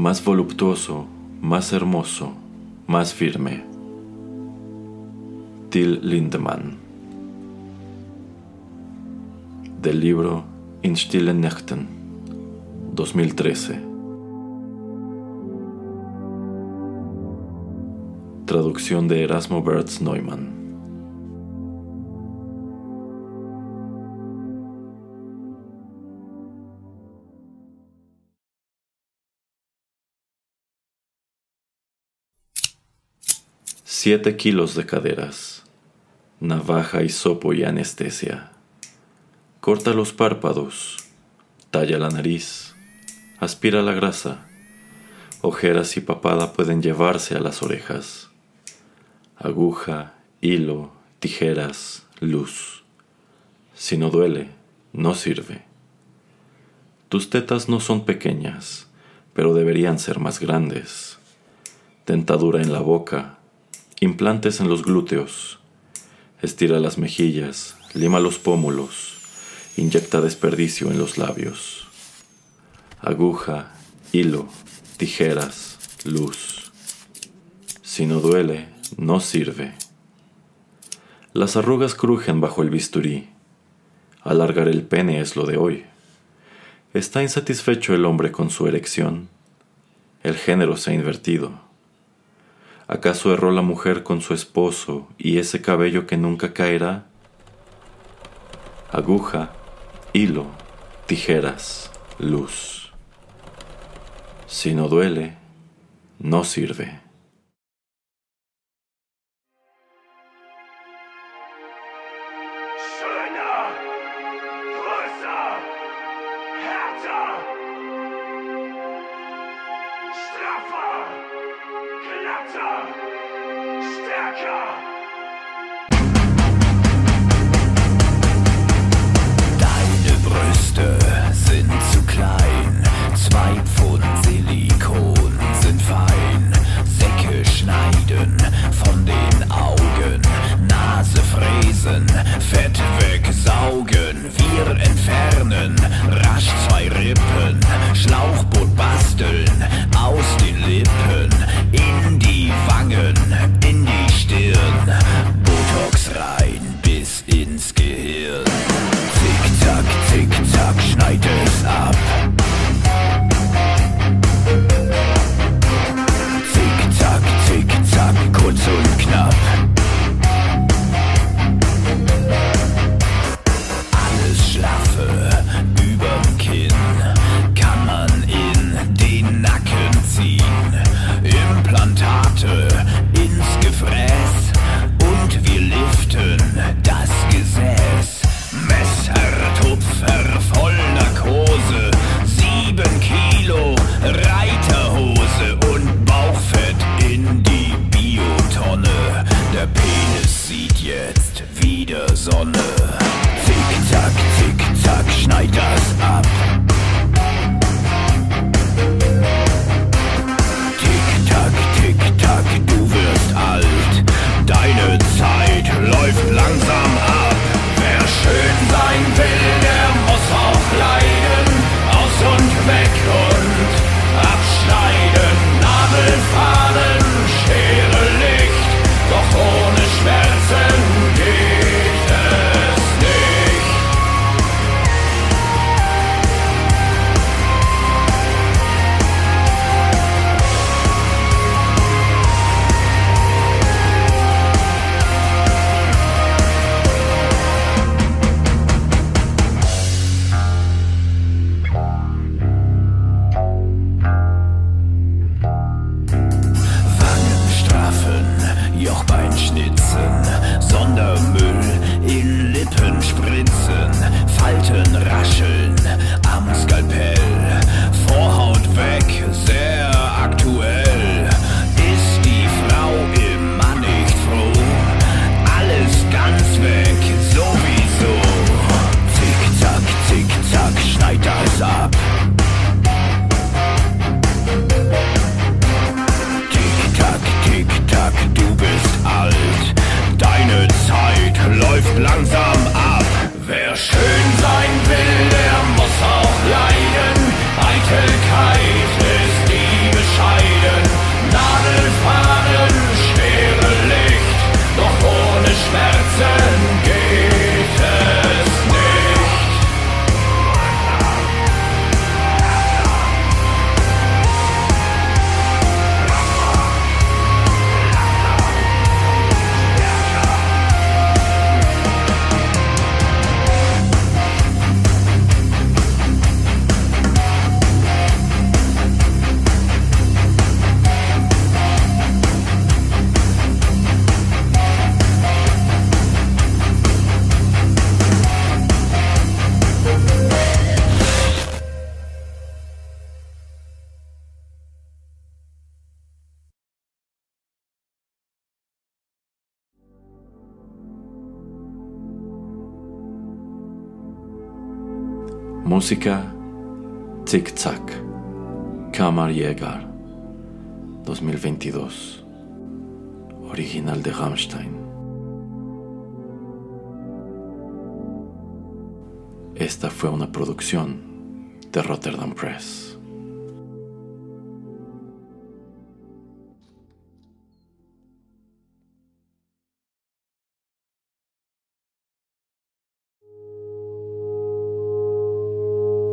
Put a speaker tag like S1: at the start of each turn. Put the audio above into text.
S1: Más voluptuoso, más hermoso, más firme. Till Lindemann. Del libro In stillen Nächten, 2013. Traducción de Erasmo Bertz Neumann. Siete kilos de caderas, navaja, y sopo y anestesia. Corta los párpados, talla la nariz, aspira la grasa. Ojeras y papada pueden llevarse a las orejas. Aguja, hilo, tijeras, luz. Si no duele, no sirve. Tus tetas no son pequeñas, pero deberían ser más grandes. Tentadura en la boca, implantes en los glúteos. Estira las mejillas, lima los pómulos, inyecta desperdicio en los labios. Aguja, hilo, tijeras, luz. Si no duele, no sirve. Las arrugas crujen bajo el bisturí. Alargar el pene es lo de hoy. ¿Está insatisfecho el hombre con su erección? El género se ha invertido. ¿Acaso erró la mujer con su esposo y ese cabello que nunca caerá? Aguja, hilo, tijeras, luz. Si no duele, no sirve.
S2: Deine Brüste sind zu klein, zwei Pfund Silikon sind fein. Säcke schneiden von den Augen, Nase fräsen, Fett Alten.
S1: Música Tic Tac Kammerjäger 2022 Original de Rammstein Esta fue una producción de Rotterdam Press.